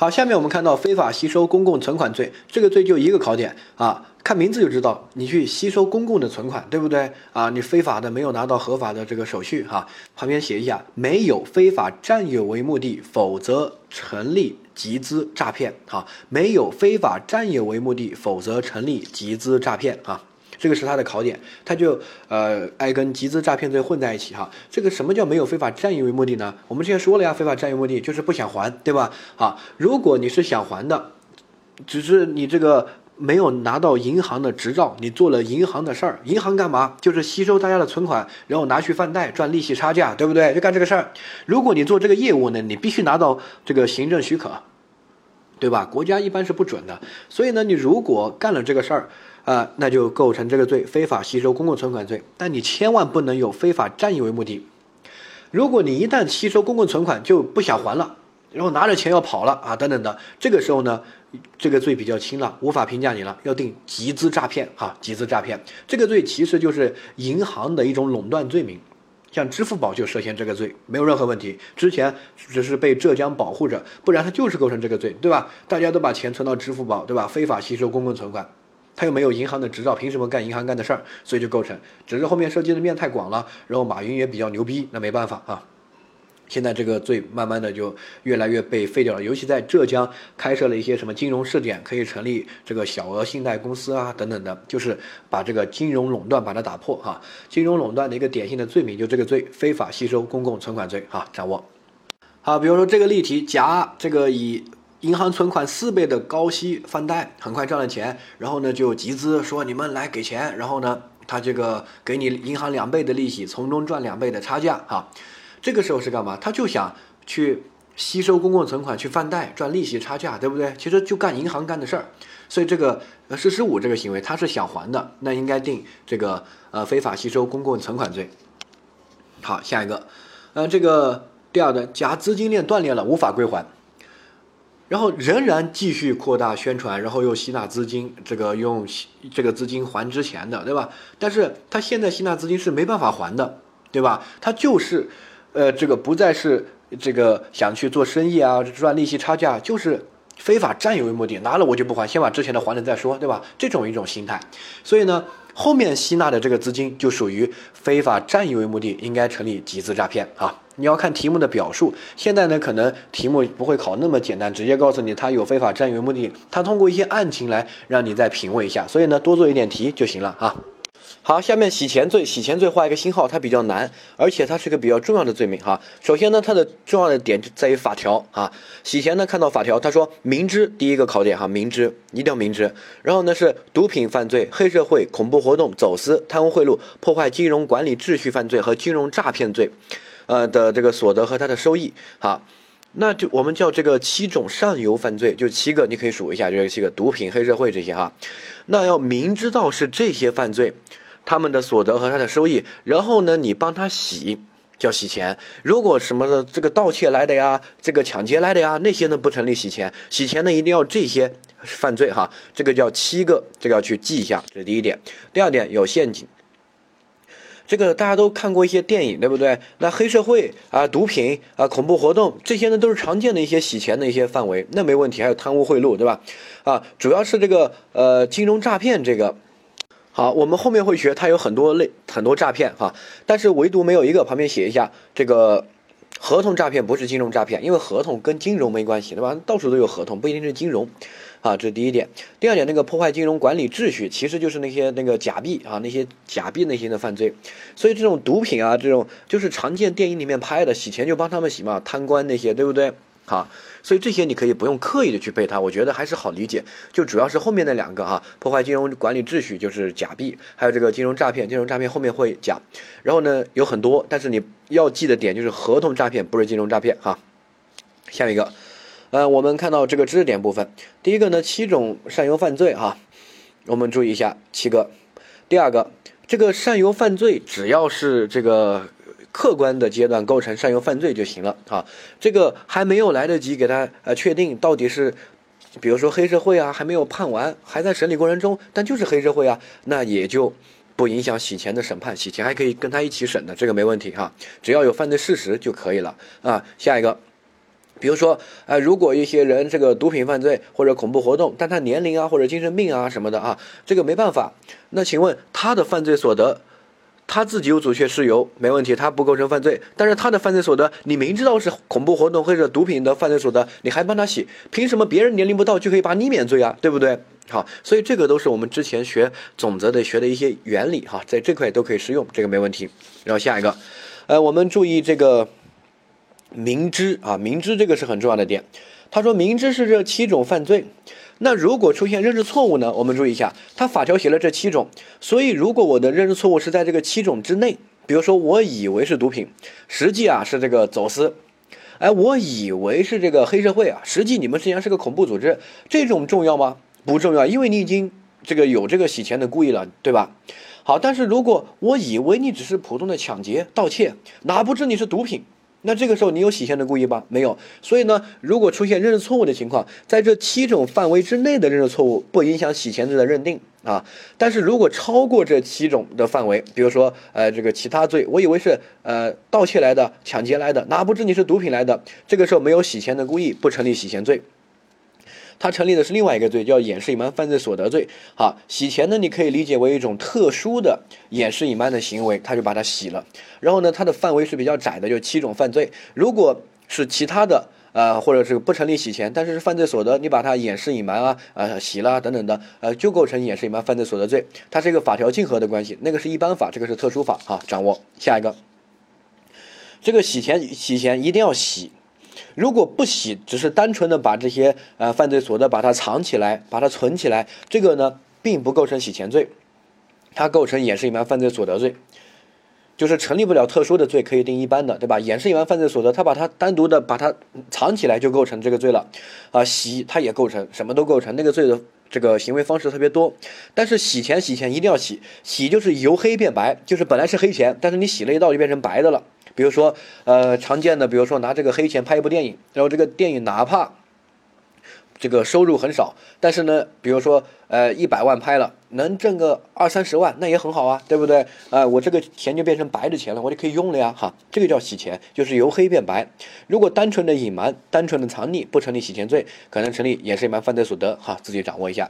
好，下面我们看到非法吸收公共存款罪，这个罪就一个考点啊，看名字就知道，你去吸收公共的存款，对不对啊？你非法的没有拿到合法的这个手续哈，旁边写一下，没有非法占有为目的，否则成立集资诈骗啊，没有非法占有为目的，否则成立集资诈骗啊。这个是他的考点，他就呃爱跟集资诈骗罪混在一起哈。这个什么叫没有非法占有为目的呢？我们之前说了呀，非法占有目的就是不想还，对吧？啊，如果你是想还的，只是你这个没有拿到银行的执照，你做了银行的事儿，银行干嘛？就是吸收大家的存款，然后拿去放贷赚利息差价，对不对？就干这个事儿。如果你做这个业务呢，你必须拿到这个行政许可，对吧？国家一般是不准的。所以呢，你如果干了这个事儿。啊，那就构成这个罪，非法吸收公共存款罪。但你千万不能有非法占有为目的。如果你一旦吸收公共存款就不想还了，然后拿着钱要跑了啊，等等的，这个时候呢，这个罪比较轻了，无法评价你了，要定集资诈骗哈，集资诈骗这个罪其实就是银行的一种垄断罪名，像支付宝就涉嫌这个罪，没有任何问题。之前只是被浙江保护着，不然它就是构成这个罪，对吧？大家都把钱存到支付宝，对吧？非法吸收公共存款。他又没有银行的执照，凭什么干银行干的事儿？所以就构成，只是后面涉及的面太广了。然后马云也比较牛逼，那没办法啊。现在这个罪慢慢的就越来越被废掉了，尤其在浙江开设了一些什么金融试点，可以成立这个小额信贷公司啊等等的，就是把这个金融垄断把它打破哈。金融垄断的一个典型的罪名就这个罪，非法吸收公共存款罪哈，掌握。好，比如说这个例题，甲这个以。银行存款四倍的高息放贷，很快赚了钱，然后呢就集资说你们来给钱，然后呢他这个给你银行两倍的利息，从中赚两倍的差价哈。这个时候是干嘛？他就想去吸收公共存款去放贷赚利息差价，对不对？其实就干银行干的事儿，所以这个呃四十五这个行为他是想还的，那应该定这个呃非法吸收公共存款罪。好，下一个，呃这个第二个，甲资金链断裂了，无法归还。然后仍然继续扩大宣传，然后又吸纳资金，这个用这个资金还之前的，对吧？但是他现在吸纳资金是没办法还的，对吧？他就是，呃，这个不再是这个想去做生意啊，赚利息差价，就是非法占有为目的，拿了我就不还，先把之前的还了再说，对吧？这种一种心态，所以呢，后面吸纳的这个资金就属于非法占有为目的，应该成立集资诈骗啊。你要看题目的表述，现在呢，可能题目不会考那么简单，直接告诉你他有非法占有目的，他通过一些案情来让你再品味一下，所以呢，多做一点题就行了啊。好，下面洗钱罪，洗钱罪画一个星号，它比较难，而且它是个比较重要的罪名哈。首先呢，它的重要的点就在于法条啊。洗钱呢，看到法条，他说明知第一个考点哈，明知一定要明知。然后呢是毒品犯罪、黑社会、恐怖活动、走私、贪污贿赂、破坏金融管理秩序犯罪和金融诈骗罪。呃的这个所得和它的收益，好，那就我们叫这个七种上游犯罪，就七个，你可以数一下，就是七个毒品、黑社会这些哈。那要明知道是这些犯罪，他们的所得和他的收益，然后呢，你帮他洗，叫洗钱。如果什么的这个盗窃来的呀，这个抢劫来的呀，那些呢不成立洗钱。洗钱呢一定要这些犯罪哈，这个叫七个，这个要去记一下，这是第一点。第二点有陷阱。这个大家都看过一些电影，对不对？那黑社会啊、毒品啊、恐怖活动这些呢，都是常见的一些洗钱的一些范围，那没问题。还有贪污贿赂，对吧？啊，主要是这个呃金融诈骗这个。好，我们后面会学，它有很多类很多诈骗哈，但是唯独没有一个旁边写一下这个合同诈骗不是金融诈骗，因为合同跟金融没关系，对吧？到处都有合同，不一定是金融。啊，这是第一点。第二点，那个破坏金融管理秩序，其实就是那些那个假币啊，那些假币那些的犯罪。所以这种毒品啊，这种就是常见电影里面拍的，洗钱就帮他们洗嘛，贪官那些，对不对？好，所以这些你可以不用刻意的去背它，我觉得还是好理解。就主要是后面那两个哈，破坏金融管理秩序就是假币，还有这个金融诈骗，金融诈骗后面会讲。然后呢，有很多，但是你要记的点就是合同诈骗不是金融诈骗哈。下一个。呃，我们看到这个知识点部分，第一个呢，七种上游犯罪哈，我们注意一下七个。第二个，这个上游犯罪只要是这个客观的阶段构成上游犯罪就行了啊。这个还没有来得及给他呃确定到底是，比如说黑社会啊，还没有判完，还在审理过程中，但就是黑社会啊，那也就不影响洗钱的审判，洗钱还可以跟他一起审的，这个没问题哈，只要有犯罪事实就可以了啊。下一个。比如说，呃，如果一些人这个毒品犯罪或者恐怖活动，但他年龄啊或者精神病啊什么的啊，这个没办法。那请问他的犯罪所得，他自己有阻却事由，没问题，他不构成犯罪。但是他的犯罪所得，你明知道是恐怖活动或者毒品的犯罪所得，你还帮他洗，凭什么别人年龄不到就可以把你免罪啊？对不对？好，所以这个都是我们之前学总则的学的一些原理哈，在这块都可以适用，这个没问题。然后下一个，呃，我们注意这个。明知啊，明知这个是很重要的点。他说明知是这七种犯罪，那如果出现认知错误呢？我们注意一下，他法条写了这七种，所以如果我的认知错误是在这个七种之内，比如说我以为是毒品，实际啊是这个走私，哎，我以为是这个黑社会啊，实际你们实际上是个恐怖组织，这种重要吗？不重要，因为你已经这个有这个洗钱的故意了，对吧？好，但是如果我以为你只是普通的抢劫、盗窃，哪不知你是毒品？那这个时候你有洗钱的故意吧？没有。所以呢，如果出现认识错误的情况，在这七种范围之内的认识错误不影响洗钱罪的认定啊。但是如果超过这七种的范围，比如说呃这个其他罪，我以为是呃盗窃来的、抢劫来的，哪不知你是毒品来的，这个时候没有洗钱的故意，不成立洗钱罪。它成立的是另外一个罪，叫掩饰隐瞒犯罪所得罪。好，洗钱呢，你可以理解为一种特殊的掩饰隐瞒的行为，他就把它洗了。然后呢，它的范围是比较窄的，就七种犯罪。如果是其他的，呃，或者是不成立洗钱，但是是犯罪所得，你把它掩饰隐瞒啊，呃，洗了等等的，呃，就构成掩饰隐瞒犯罪所得罪。它是一个法条竞合的关系，那个是一般法，这个是特殊法。哈，掌握下一个，这个洗钱洗钱一定要洗。如果不洗，只是单纯的把这些呃犯罪所得把它藏起来，把它存起来，这个呢并不构成洗钱罪，它构成掩饰隐瞒犯罪所得罪，就是成立不了特殊的罪，可以定一般的，对吧？掩饰隐瞒犯罪所得，他把它单独的把它藏起来就构成这个罪了，啊，洗它也构成，什么都构成，那个罪的这个行为方式特别多，但是洗钱洗钱一定要洗，洗就是由黑变白，就是本来是黑钱，但是你洗了一道就变成白的了。比如说，呃，常见的，比如说拿这个黑钱拍一部电影，然后这个电影哪怕这个收入很少，但是呢，比如说，呃，一百万拍了，能挣个二三十万，那也很好啊，对不对？啊，我这个钱就变成白的钱了，我就可以用了呀，哈，这个叫洗钱，就是由黑变白。如果单纯的隐瞒、单纯的藏匿，不成立洗钱罪，可能成立掩饰隐瞒犯罪所得，哈，自己掌握一下。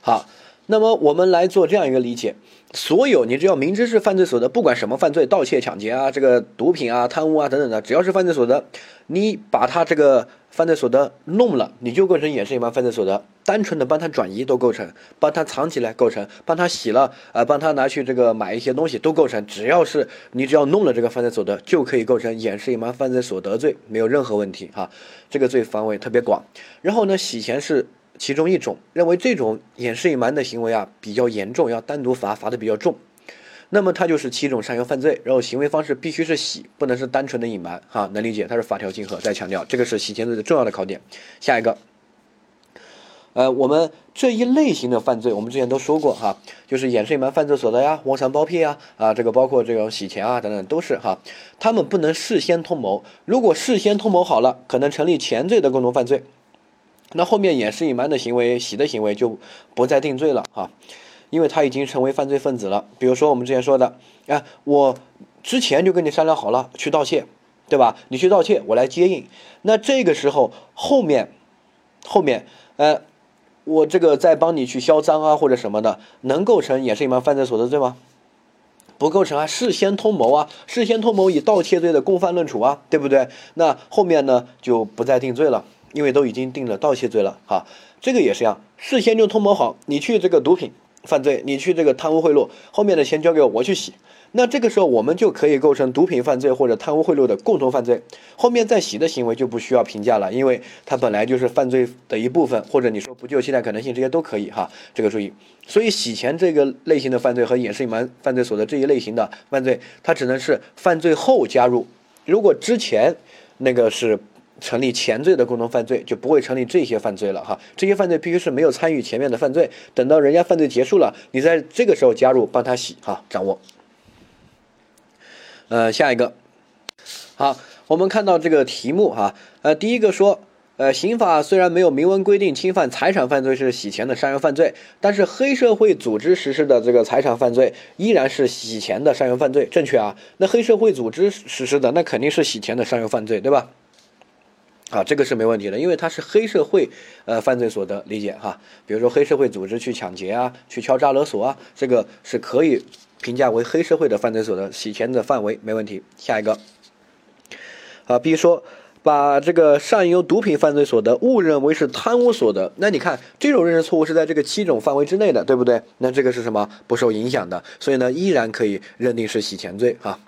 好，那么我们来做这样一个理解。所有你只要明知是犯罪所得，不管什么犯罪，盗窃、抢劫啊，这个毒品啊、贪污啊等等的，只要是犯罪所得，你把他这个犯罪所得弄了，你就构成掩饰隐瞒犯罪所得。单纯的帮他转移都构成，帮他藏起来构成，帮他洗了，呃，帮他拿去这个买一些东西都构成。只要是你只要弄了这个犯罪所得，就可以构成掩饰隐瞒犯罪所得罪，没有任何问题哈。这个罪范围特别广。然后呢，洗钱是。其中一种认为这种掩饰隐瞒的行为啊比较严重，要单独罚，罚的比较重。那么它就是七种上游犯罪，然后行为方式必须是洗，不能是单纯的隐瞒。哈，能理解？它是法条竞合。再强调，这个是洗钱罪的重要的考点。下一个，呃，我们这一类型的犯罪，我们之前都说过哈，就是掩饰隐瞒犯罪所得呀，窝藏包庇啊，啊，这个包括这种洗钱啊等等，都是哈，他们不能事先通谋。如果事先通谋好了，可能成立前罪的共同犯罪。那后面掩饰隐瞒的行为、洗的行为就不再定罪了啊，因为他已经成为犯罪分子了。比如说我们之前说的，哎，我之前就跟你商量好了去盗窃，对吧？你去盗窃，我来接应。那这个时候后面，后面，呃，我这个再帮你去销赃啊或者什么的，能构成掩饰隐瞒犯罪所得罪吗？不构成啊，事先通谋啊，事先通谋以盗窃罪的共犯论处啊，对不对？那后面呢就不再定罪了。因为都已经定了盗窃罪了，哈，这个也是一样，事先就通谋好，你去这个毒品犯罪，你去这个贪污贿赂，后面的钱交给我，我去洗，那这个时候我们就可以构成毒品犯罪或者贪污贿赂的共同犯罪，后面再洗的行为就不需要评价了，因为它本来就是犯罪的一部分，或者你说不救期待可能性这些都可以哈，这个注意，所以洗钱这个类型的犯罪和掩饰隐瞒犯罪所得这一类型的犯罪，它只能是犯罪后加入，如果之前那个是。成立前罪的共同犯罪就不会成立这些犯罪了哈，这些犯罪必须是没有参与前面的犯罪，等到人家犯罪结束了，你在这个时候加入帮他洗哈，掌握。呃，下一个，好，我们看到这个题目哈，呃，第一个说，呃，刑法虽然没有明文规定侵犯财产犯罪是洗钱的商业犯罪，但是黑社会组织实施的这个财产犯罪依然是洗钱的商业犯罪，正确啊？那黑社会组织实施的那肯定是洗钱的商业犯罪，对吧？啊，这个是没问题的，因为它是黑社会呃犯罪所得理解哈。比如说黑社会组织去抢劫啊，去敲诈勒索啊，这个是可以评价为黑社会的犯罪所得，洗钱的范围没问题。下一个，啊，比如说把这个上游毒品犯罪所得误认为是贪污所得，那你看这种认识错误是在这个七种范围之内的，对不对？那这个是什么？不受影响的，所以呢，依然可以认定是洗钱罪哈。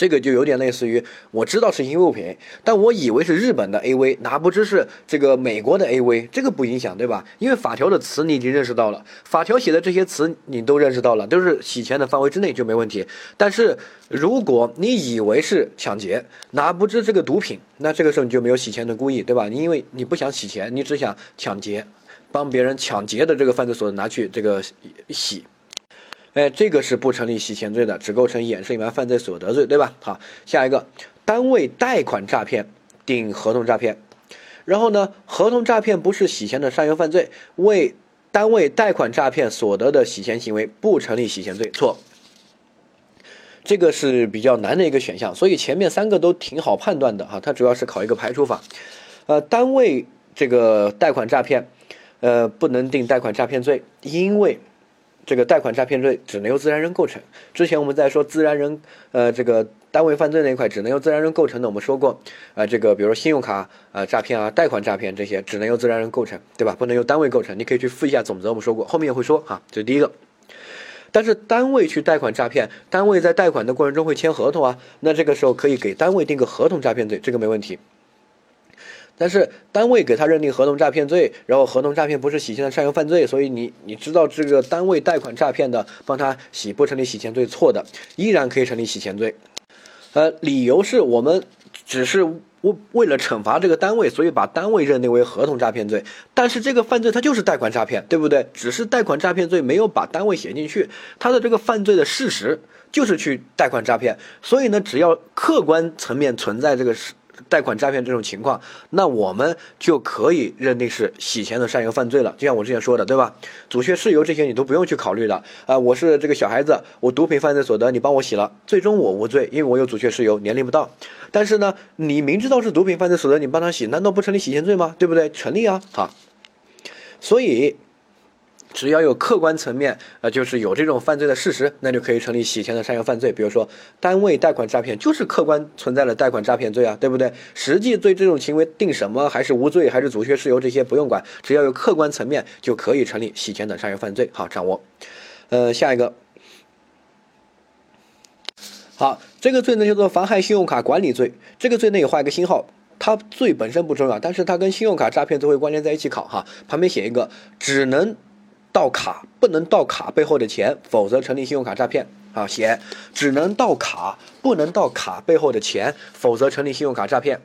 这个就有点类似于，我知道是淫秽物品，但我以为是日本的 AV，哪不知是这个美国的 AV，这个不影响，对吧？因为法条的词你已经认识到了，法条写的这些词你都认识到了，都是洗钱的范围之内就没问题。但是如果你以为是抢劫，哪不知这个毒品，那这个时候你就没有洗钱的故意，对吧？你因为你不想洗钱，你只想抢劫，帮别人抢劫的这个犯罪所得拿去这个洗。哎，这个是不成立洗钱罪的，只构成掩饰隐瞒犯罪所得罪，对吧？好，下一个，单位贷款诈骗顶合同诈骗，然后呢，合同诈骗不是洗钱的上游犯罪，为单位贷款诈骗所得的洗钱行为不成立洗钱罪，错。这个是比较难的一个选项，所以前面三个都挺好判断的哈，它主要是考一个排除法。呃，单位这个贷款诈骗，呃，不能定贷款诈骗罪，因为。这个贷款诈骗罪只能由自然人构成。之前我们在说自然人，呃，这个单位犯罪那一块只能由自然人构成的，我们说过，啊，这个比如说信用卡啊诈骗啊，贷款诈骗这些只能由自然人构成，对吧？不能由单位构成。你可以去复一下总则，我们说过，后面也会说哈，这是第一个。但是单位去贷款诈骗，单位在贷款的过程中会签合同啊，那这个时候可以给单位定个合同诈骗罪，这个没问题。但是单位给他认定合同诈骗罪，然后合同诈骗不是洗钱的上游犯罪，所以你你知道这个单位贷款诈骗的，帮他洗不成立洗钱罪，错的，依然可以成立洗钱罪。呃，理由是我们只是为为了惩罚这个单位，所以把单位认定为合同诈骗罪。但是这个犯罪它就是贷款诈骗，对不对？只是贷款诈骗罪没有把单位写进去，他的这个犯罪的事实就是去贷款诈骗，所以呢，只要客观层面存在这个。贷款诈骗这种情况，那我们就可以认定是洗钱的上游犯罪了。就像我之前说的，对吧？阻却事由这些你都不用去考虑的啊。我是这个小孩子，我毒品犯罪所得，你帮我洗了，最终我无罪，因为我有阻却事由，年龄不到。但是呢，你明知道是毒品犯罪所得，你帮他洗，难道不成立洗钱罪吗？对不对？成立啊，好。所以。只要有客观层面，呃，就是有这种犯罪的事实，那就可以成立洗钱的上游犯罪。比如说，单位贷款诈骗就是客观存在的贷款诈骗罪啊，对不对？实际对这种行为定什么，还是无罪，还是阻却事由，这些不用管，只要有客观层面就可以成立洗钱的上游犯罪。好，掌握。呃，下一个，好，这个罪呢叫做妨害信用卡管理罪。这个罪呢也画一个星号，它罪本身不重要，但是它跟信用卡诈骗罪会关联在一起考哈。旁边写一个，只能。盗卡不能盗卡背后的钱，否则成立信用卡诈骗啊！写只能盗卡，不能盗卡背后的钱，否则成立信用卡诈骗。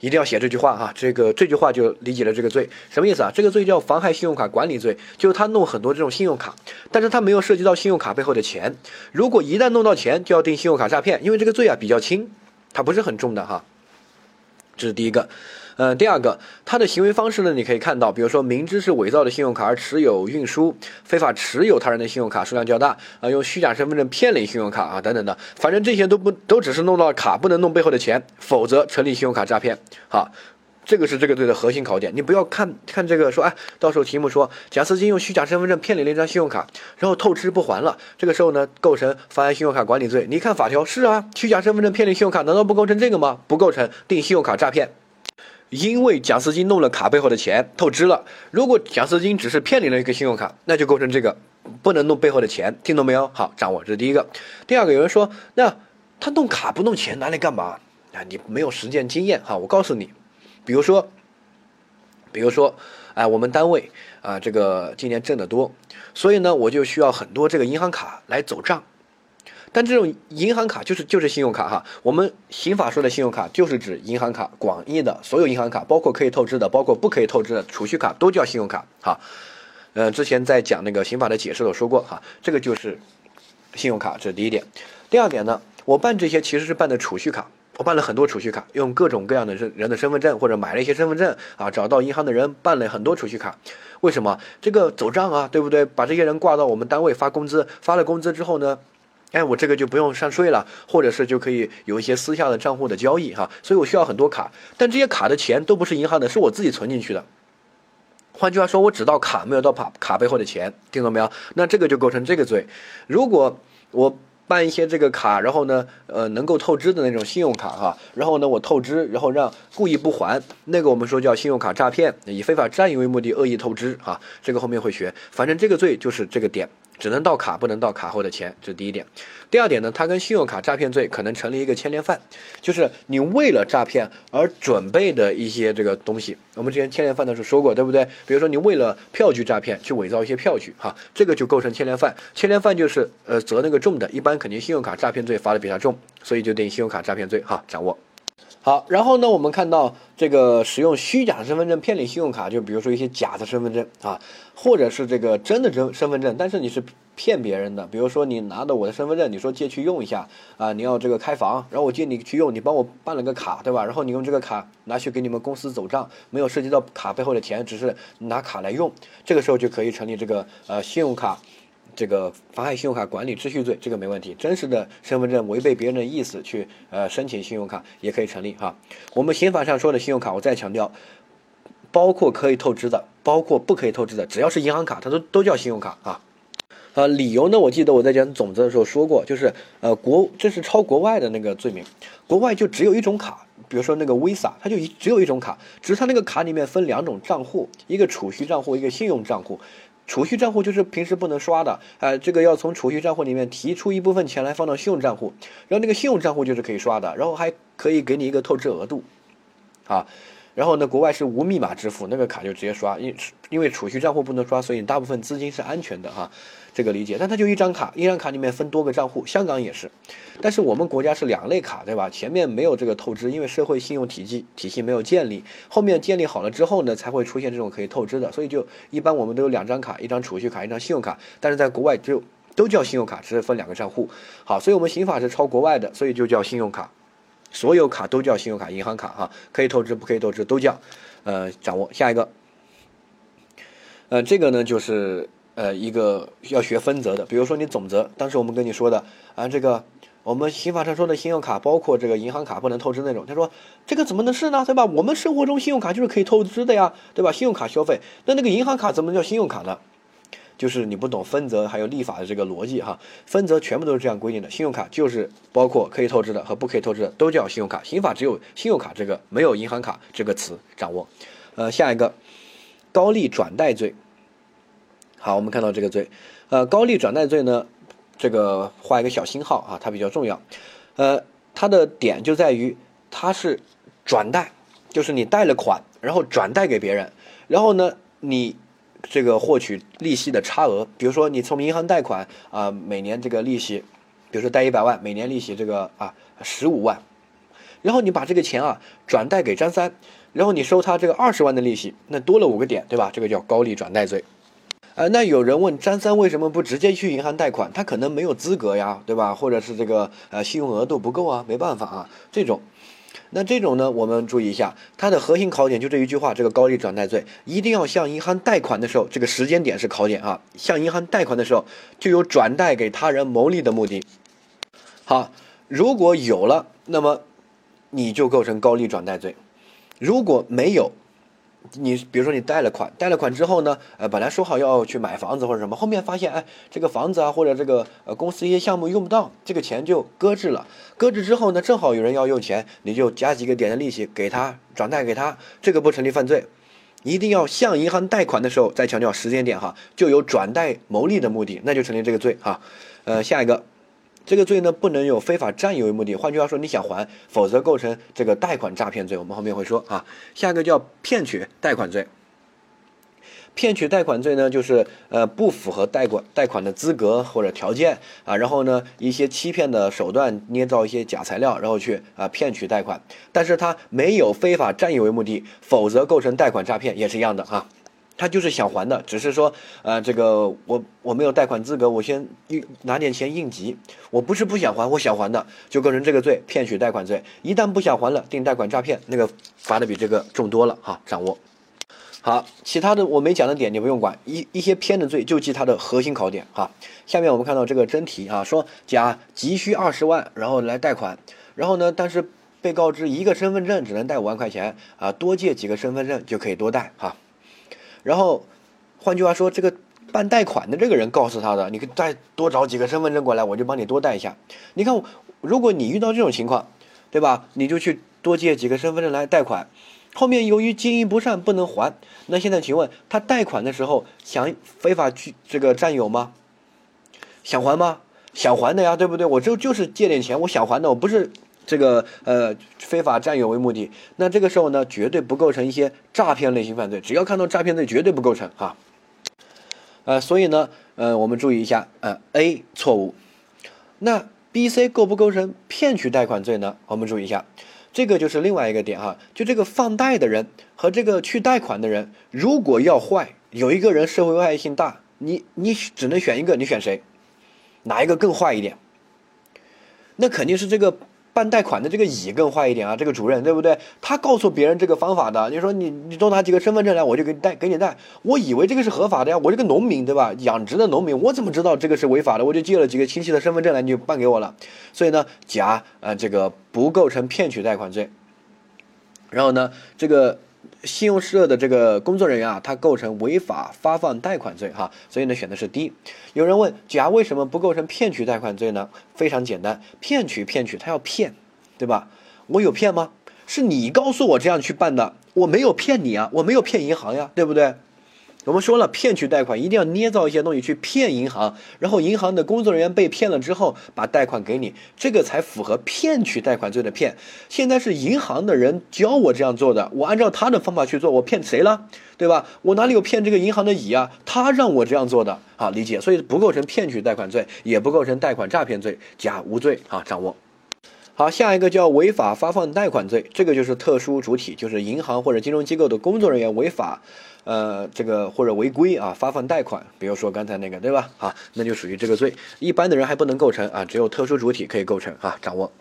一定要写这句话哈，这个这句话就理解了这个罪什么意思啊？这个罪叫妨害信用卡管理罪，就是他弄很多这种信用卡，但是他没有涉及到信用卡背后的钱。如果一旦弄到钱，就要定信用卡诈骗，因为这个罪啊比较轻，它不是很重的哈。这是第一个。嗯，第二个，他的行为方式呢？你可以看到，比如说明知是伪造的信用卡而持有、运输、非法持有他人的信用卡数量较大啊，用虚假身份证骗领信用卡啊，等等的，反正这些都不都只是弄到卡，不能弄背后的钱，否则成立信用卡诈骗。好，这个是这个罪的核心考点。你不要看看这个说，哎，到时候题目说贾斯金用虚假身份证骗领了一张信用卡，然后透支不还了，这个时候呢构成妨碍信用卡管理罪。你看法条是啊，虚假身份证骗领信用卡，难道不构成这个吗？不构成，定信用卡诈骗。因为贾斯金弄了卡背后的钱透支了。如果贾斯金只是骗你了一个信用卡，那就构成这个，不能弄背后的钱。听懂没有？好，掌握这是第一个。第二个，有人说，那他弄卡不弄钱拿来干嘛？啊，你没有实践经验哈。我告诉你，比如说，比如说，哎，我们单位啊，这个今年挣得多，所以呢，我就需要很多这个银行卡来走账。但这种银行卡就是就是信用卡哈，我们刑法说的信用卡就是指银行卡，广义的所有银行卡，包括可以透支的，包括不可以透支的储蓄卡都叫信用卡哈。呃，之前在讲那个刑法的解释，的时候说过哈，这个就是信用卡，这是第一点。第二点呢，我办这些其实是办的储蓄卡，我办了很多储蓄卡，用各种各样的人人的身份证或者买了一些身份证啊，找到银行的人办了很多储蓄卡。为什么？这个走账啊，对不对？把这些人挂到我们单位发工资，发了工资之后呢？哎，我这个就不用上税了，或者是就可以有一些私下的账户的交易哈，所以我需要很多卡，但这些卡的钱都不是银行的，是我自己存进去的。换句话说，我只到卡，没有到卡卡背后的钱，听懂没有？那这个就构成这个罪。如果我办一些这个卡，然后呢，呃，能够透支的那种信用卡哈，然后呢，我透支，然后让故意不还，那个我们说叫信用卡诈骗，以非法占有为目的恶意透支哈，这个后面会学，反正这个罪就是这个点。只能到卡，不能到卡后的钱，这是第一点。第二点呢，它跟信用卡诈骗罪可能成立一个牵连犯，就是你为了诈骗而准备的一些这个东西。我们之前牵连犯的时候说过，对不对？比如说你为了票据诈骗去伪造一些票据，哈，这个就构成牵连犯。牵连犯就是呃责那个重的，一般肯定信用卡诈骗罪罚的比较重，所以就定信用卡诈骗罪，哈，掌握。好，然后呢，我们看到这个使用虚假身份证骗领信用卡，就比如说一些假的身份证啊，或者是这个真的真身份证，但是你是骗别人的。比如说你拿的我的身份证，你说借去用一下啊，你要这个开房，然后我借你去用，你帮我办了个卡，对吧？然后你用这个卡拿去给你们公司走账，没有涉及到卡背后的钱，只是拿卡来用，这个时候就可以成立这个呃信用卡。这个妨害信用卡管理秩序罪，这个没问题。真实的身份证违背别人的意思去呃申请信用卡也可以成立哈。我们刑法上说的信用卡，我再强调，包括可以透支的，包括不可以透支的，只要是银行卡，它都都叫信用卡啊。呃，理由呢？我记得我在讲总则的时候说过，就是呃国这是抄国外的那个罪名，国外就只有一种卡，比如说那个 Visa，它就一只有一种卡，只是它那个卡里面分两种账户，一个储蓄账户，一个信用账户。储蓄账户就是平时不能刷的，呃，这个要从储蓄账户里面提出一部分钱来放到信用账户，然后那个信用账户就是可以刷的，然后还可以给你一个透支额度，啊。然后呢，国外是无密码支付，那个卡就直接刷，因因为储蓄账户不能刷，所以大部分资金是安全的哈，这个理解。但它就一张卡，一张卡里面分多个账户，香港也是，但是我们国家是两类卡，对吧？前面没有这个透支，因为社会信用体系体系没有建立，后面建立好了之后呢，才会出现这种可以透支的，所以就一般我们都有两张卡，一张储蓄卡，一张信用卡，但是在国外就都叫信用卡，只是分两个账户。好，所以我们刑法是抄国外的，所以就叫信用卡。所有卡都叫信用卡、银行卡哈，可以透支不可以透支都叫，呃，掌握下一个，呃，这个呢就是呃一个要学分则的，比如说你总则，当时我们跟你说的啊，这个我们刑法上说的信用卡包括这个银行卡不能透支那种，他说这个怎么能是呢？对吧？我们生活中信用卡就是可以透支的呀，对吧？信用卡消费，那那个银行卡怎么叫信用卡呢？就是你不懂分则还有立法的这个逻辑哈，分则全部都是这样规定的。信用卡就是包括可以透支的和不可以透支的都叫信用卡。刑法只有信用卡这个，没有银行卡这个词掌握。呃，下一个高利转贷罪。好，我们看到这个罪，呃，高利转贷罪呢，这个画一个小星号啊，它比较重要。呃，它的点就在于它是转贷，就是你贷了款，然后转贷给别人，然后呢你。这个获取利息的差额，比如说你从银行贷款啊，每年这个利息，比如说贷一百万，每年利息这个啊十五万，然后你把这个钱啊转贷给张三，然后你收他这个二十万的利息，那多了五个点，对吧？这个叫高利转贷罪。呃，那有人问张三为什么不直接去银行贷款？他可能没有资格呀，对吧？或者是这个呃信用额度不够啊，没办法啊，这种。那这种呢，我们注意一下，它的核心考点就这一句话，这个高利转贷罪一定要向银行贷款的时候，这个时间点是考点啊。向银行贷款的时候，就有转贷给他人牟利的目的。好，如果有了，那么你就构成高利转贷罪；如果没有，你比如说你贷了款，贷了款之后呢，呃，本来说好要去买房子或者什么，后面发现，哎，这个房子啊或者这个呃公司一些项目用不到，这个钱就搁置了。搁置之后呢，正好有人要用钱，你就加几个点的利息给他转贷给他，这个不成立犯罪。一定要向银行贷款的时候，再强调时间点哈，就有转贷牟利的目的，那就成立这个罪哈。呃，下一个。这个罪呢，不能有非法占有为目的。换句话说，你想还，否则构成这个贷款诈骗罪。我们后面会说啊。下一个叫骗取贷款罪。骗取贷款罪呢，就是呃不符合贷款贷款的资格或者条件啊，然后呢一些欺骗的手段，捏造一些假材料，然后去啊骗取贷款。但是他没有非法占有为目的，否则构成贷款诈骗，也是一样的啊。他就是想还的，只是说，呃，这个我我没有贷款资格，我先应拿点钱应急。我不是不想还，我想还的，就构成这个罪，骗取贷款罪。一旦不想还了，定贷款诈骗，那个罚的比这个重多了哈。掌握。好，其他的我没讲的点你不用管，一一些偏的罪就记它的核心考点哈。下面我们看到这个真题啊，说甲急需二十万，然后来贷款，然后呢，但是被告知一个身份证只能贷五万块钱啊，多借几个身份证就可以多贷哈。然后换句话说，这个办贷款的这个人告诉他的，你再多找几个身份证过来，我就帮你多贷一下。你看，如果你遇到这种情况，对吧？你就去多借几个身份证来贷款。后面由于经营不善不能还，那现在请问他贷款的时候想非法去这个占有吗？想还吗？想还的呀，对不对？我就就是借点钱，我想还的，我不是这个呃非法占有为目的。那这个时候呢，绝对不构成一些诈骗类型犯罪，只要看到诈骗罪，绝对不构成哈。呃，所以呢，呃，我们注意一下，呃，A 错误。那 B、C 构不构成骗取贷款罪呢？我们注意一下。这个就是另外一个点哈，就这个放贷的人和这个去贷款的人，如果要坏，有一个人社会危害性大，你你只能选一个，你选谁？哪一个更坏一点？那肯定是这个。办贷款的这个乙更坏一点啊，这个主任对不对？他告诉别人这个方法的，你说你你多拿几个身份证来，我就给你贷给你贷。我以为这个是合法的呀，我这个农民对吧？养殖的农民，我怎么知道这个是违法的？我就借了几个亲戚的身份证来，你就办给我了。所以呢，甲呃这个不构成骗取贷款罪。然后呢，这个。信用社的这个工作人员啊，他构成违法发放贷款罪哈，所以呢选的是 D。有人问甲为什么不构成骗取贷款罪呢？非常简单，骗取骗取他要骗，对吧？我有骗吗？是你告诉我这样去办的，我没有骗你啊，我没有骗银行呀，对不对？我们说了，骗取贷款一定要捏造一些东西去骗银行，然后银行的工作人员被骗了之后，把贷款给你，这个才符合骗取贷款罪的骗。现在是银行的人教我这样做的，我按照他的方法去做，我骗谁了？对吧？我哪里有骗这个银行的乙啊？他让我这样做的，好理解，所以不构成骗取贷款罪，也不构成贷款诈骗罪，甲无罪啊，掌握。好，下一个叫违法发放贷款罪，这个就是特殊主体，就是银行或者金融机构的工作人员违法。呃，这个或者违规啊，发放贷款，比如说刚才那个，对吧？啊，那就属于这个罪。一般的人还不能构成啊，只有特殊主体可以构成啊，掌握。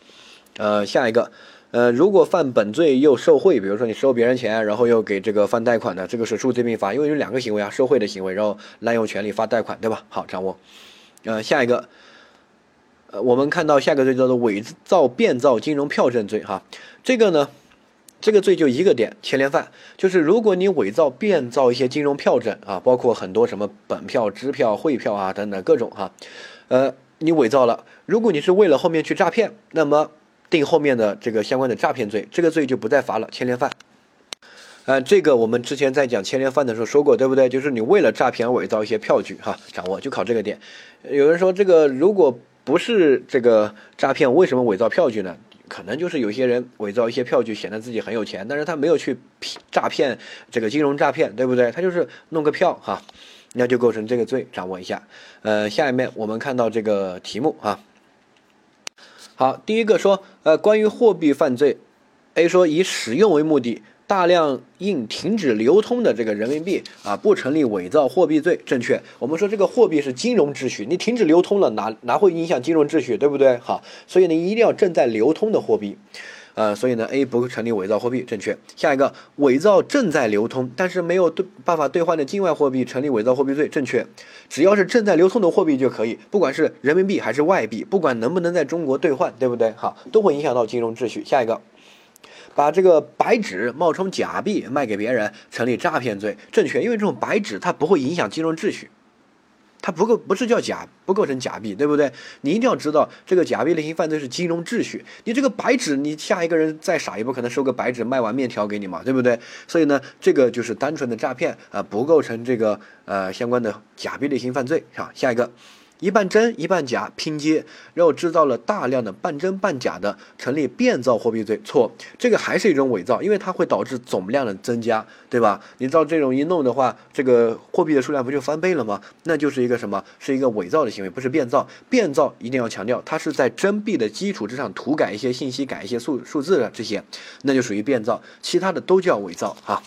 呃，下一个，呃，如果犯本罪又受贿，比如说你收别人钱，然后又给这个犯贷款的，这个是数罪并罚，因为有两个行为啊，受贿的行为，然后滥用权利发贷款，对吧？好，掌握。呃，下一个，我们看到下个罪叫做伪造、变造金融票证罪，哈，这个呢。这个罪就一个点，牵连犯，就是如果你伪造、变造一些金融票证啊，包括很多什么本票、支票、汇票啊等等各种哈，呃，你伪造了，如果你是为了后面去诈骗，那么定后面的这个相关的诈骗罪，这个罪就不再罚了，牵连犯。呃，这个我们之前在讲牵连犯的时候说过，对不对？就是你为了诈骗而伪造一些票据哈，掌握就考这个点。有人说这个如果不是这个诈骗，为什么伪造票据呢？可能就是有些人伪造一些票据，显得自己很有钱，但是他没有去诈骗这个金融诈骗，对不对？他就是弄个票哈，那就构成这个罪，掌握一下。呃，下面我们看到这个题目啊。好，第一个说，呃，关于货币犯罪，A 说以使用为目的。大量印停止流通的这个人民币啊，不成立伪造货币罪，正确。我们说这个货币是金融秩序，你停止流通了，哪哪会影响金融秩序，对不对？好，所以呢，一定要正在流通的货币，呃，所以呢，A 不成立伪造货币，正确。下一个，伪造正在流通但是没有兑办法兑换的境外货币，成立伪造货币罪，正确。只要是正在流通的货币就可以，不管是人民币还是外币，不管能不能在中国兑换，对不对？好，都会影响到金融秩序。下一个。把这个白纸冒充假币卖给别人，成立诈骗罪，正确。因为这种白纸它不会影响金融秩序，它不够不是叫假，不构成假币，对不对？你一定要知道，这个假币类型犯罪是金融秩序。你这个白纸，你下一个人再傻也不可能收个白纸卖完面条给你嘛，对不对？所以呢，这个就是单纯的诈骗啊，不构成这个呃相关的假币类型犯罪啊。下一个。一半真一半假拼接，然后制造了大量的半真半假的，成立变造货币罪。错，这个还是一种伪造，因为它会导致总量的增加，对吧？你照这种一弄的话，这个货币的数量不就翻倍了吗？那就是一个什么？是一个伪造的行为，不是变造。变造一定要强调，它是在真币的基础之上涂改一些信息，改一些数数字的这些，那就属于变造。其他的都叫伪造啊。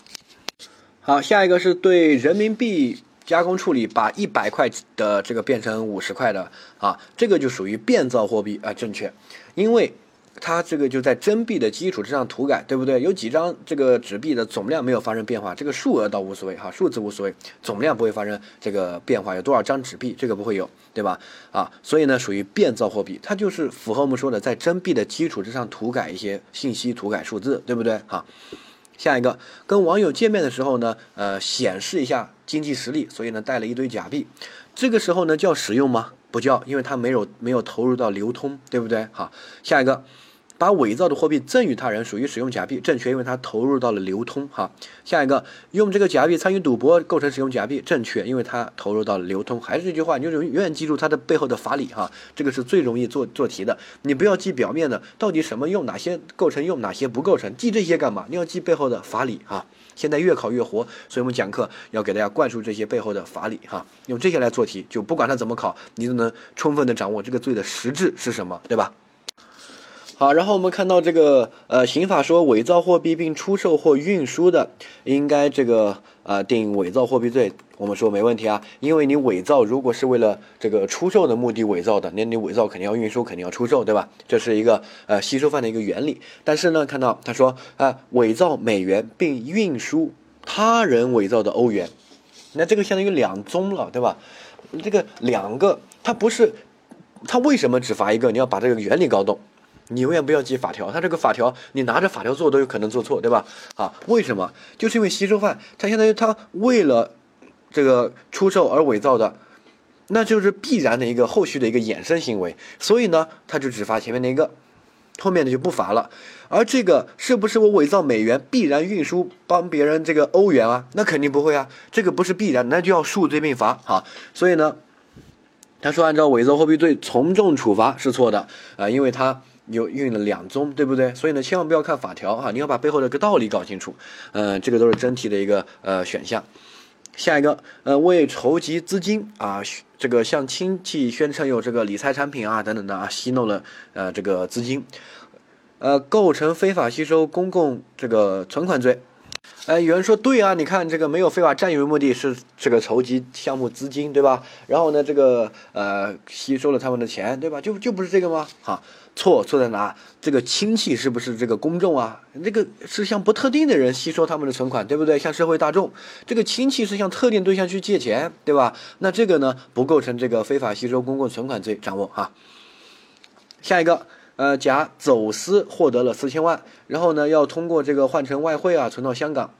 好，下一个是对人民币。加工处理把一百块的这个变成五十块的啊，这个就属于变造货币啊，正确。因为它这个就在真币的基础之上涂改，对不对？有几张这个纸币的总量没有发生变化，这个数额倒无所谓哈，数字无所谓，总量不会发生这个变化。有多少张纸币，这个不会有，对吧？啊，所以呢，属于变造货币，它就是符合我们说的，在真币的基础之上涂改一些信息，涂改数字，对不对？哈，下一个，跟网友见面的时候呢，呃，显示一下经济实力，所以呢，带了一堆假币，这个时候呢，叫使用吗？不叫，因为它没有没有投入到流通，对不对？好，下一个。把伪造的货币赠与他人属于使用假币，正确，因为它投入到了流通。哈，下一个用这个假币参与赌博构成使用假币，正确，因为它投入到了流通。还是这句话，你就永远记住它的背后的法理哈，这个是最容易做做题的。你不要记表面的，到底什么用，哪些构成用，哪些不构成，记这些干嘛？你要记背后的法理哈。现在越考越活，所以我们讲课要给大家灌输这些背后的法理哈，用这些来做题，就不管它怎么考，你都能充分的掌握这个罪的实质是什么，对吧？好，然后我们看到这个呃，刑法说伪造货币并出售或运输的，应该这个呃定伪造货币罪。我们说没问题啊，因为你伪造如果是为了这个出售的目的伪造的，那你伪造肯定要运输，肯定要出售，对吧？这是一个呃吸收犯的一个原理。但是呢，看到他说啊，伪造美元并运输他人伪造的欧元，那这个相当于两宗了，对吧？这个两个，它不是，它为什么只罚一个？你要把这个原理搞懂。你永远不要记法条，他这个法条你拿着法条做都有可能做错，对吧？啊，为什么？就是因为吸收犯，他相当于他为了这个出售而伪造的，那就是必然的一个后续的一个衍生行为，所以呢，他就只罚前面那个，后面的就不罚了。而这个是不是我伪造美元必然运输帮别人这个欧元啊？那肯定不会啊，这个不是必然，那就要数罪并罚啊。所以呢，他说按照伪造货币罪从重处罚是错的啊，因为他。有运了两宗，对不对？所以呢，千万不要看法条啊，你要把背后的个道理搞清楚。嗯，这个都是真题的一个呃选项。下一个，呃，为筹集资金啊，这个向亲戚宣称有这个理财产品啊等等的啊，吸弄了呃这个资金，呃，构成非法吸收公共这个存款罪。哎，有人说对啊，你看这个没有非法占有目的，是这个筹集项目资金，对吧？然后呢，这个呃吸收了他们的钱，对吧？就就不是这个吗？哈，错错在哪？这个亲戚是不是这个公众啊？这个是向不特定的人吸收他们的存款，对不对？向社会大众，这个亲戚是向特定对象去借钱，对吧？那这个呢，不构成这个非法吸收公共存款罪，掌握哈。下一个。呃，甲走私获得了四千万，然后呢，要通过这个换成外汇啊，存到香港，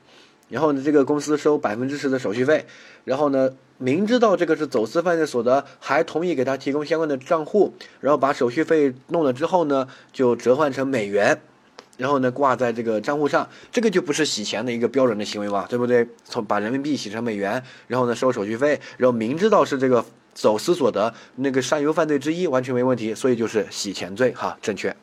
然后呢，这个公司收百分之十的手续费，然后呢，明知道这个是走私犯罪所得，还同意给他提供相关的账户，然后把手续费弄了之后呢，就折换成美元，然后呢，挂在这个账户上，这个就不是洗钱的一个标准的行为嘛，对不对？从把人民币洗成美元，然后呢，收手续费，然后明知道是这个。走私所得那个上游犯罪之一完全没问题，所以就是洗钱罪哈，正确。